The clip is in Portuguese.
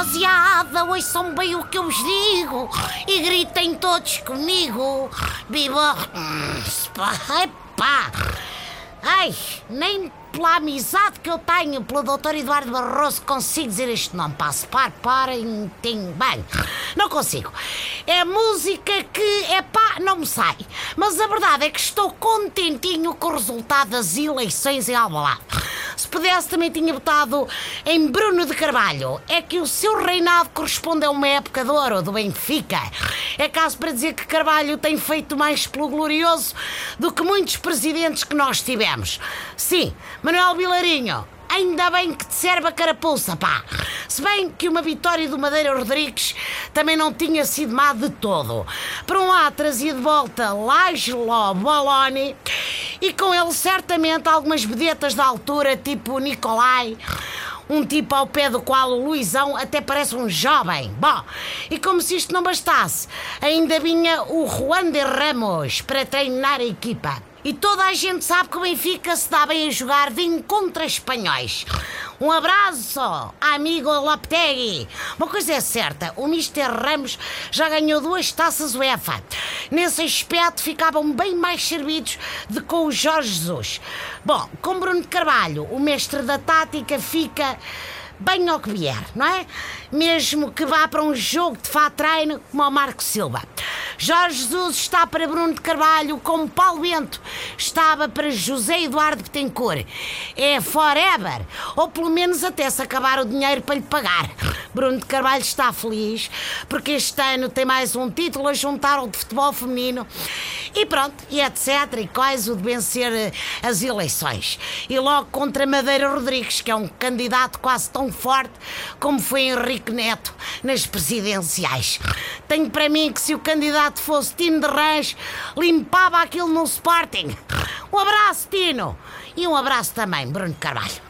rapaziada, ouçam bem o que eu vos digo e gritem todos comigo. Viva. Epá! Ai, nem pela amizade que eu tenho pelo Dr. Eduardo Barroso consigo dizer este nome. Passo, par, parem, tem. Bem, não consigo. É música que, é pá, não me sai. Mas a verdade é que estou contentinho com o resultado das eleições em Alvalade. Se pudesse, também tinha votado em Bruno de Carvalho. É que o seu reinado corresponde a uma época de ouro do Benfica. É caso para dizer que Carvalho tem feito mais pelo glorioso do que muitos presidentes que nós tivemos. Sim, Manuel Vilarinho, ainda bem que te serve a carapuça, pá. Se bem que uma vitória do Madeira Rodrigues também não tinha sido má de todo. Por um lado trazia de volta Lajlo Boloni e com ele certamente algumas vedetas da altura, tipo Nicolai, um tipo ao pé do qual o Luizão até parece um jovem. Bom, e como se isto não bastasse, ainda vinha o Juan de Ramos para treinar a equipa. E toda a gente sabe que o Benfica se dá bem a jogar de contra espanhóis. Um abraço, amigo Lopetegui. Uma coisa é certa, o Mister Ramos já ganhou duas taças UEFA. Nesse aspecto ficavam bem mais servidos do que com o Jorge Jesus. Bom, com Bruno de Carvalho, o mestre da tática fica bem ao que vier, não é? Mesmo que vá para um jogo de fato treino como o Marco Silva. Jorge Jesus está para Bruno de Carvalho como Paulo Bento estava para José Eduardo Betancourt. É forever, ou pelo menos até se acabar o dinheiro para lhe pagar. Bruno de Carvalho está feliz porque este ano tem mais um título a juntar ao de futebol feminino e pronto, e etc. E quais o de vencer eh, as eleições. E logo contra Madeira Rodrigues, que é um candidato quase tão forte como foi Henrique Neto nas presidenciais. Tenho para mim que se o candidato fosse Tino de Rãs, limpava aquilo no Sporting. Um abraço, Tino. E um abraço também, Bruno Carvalho.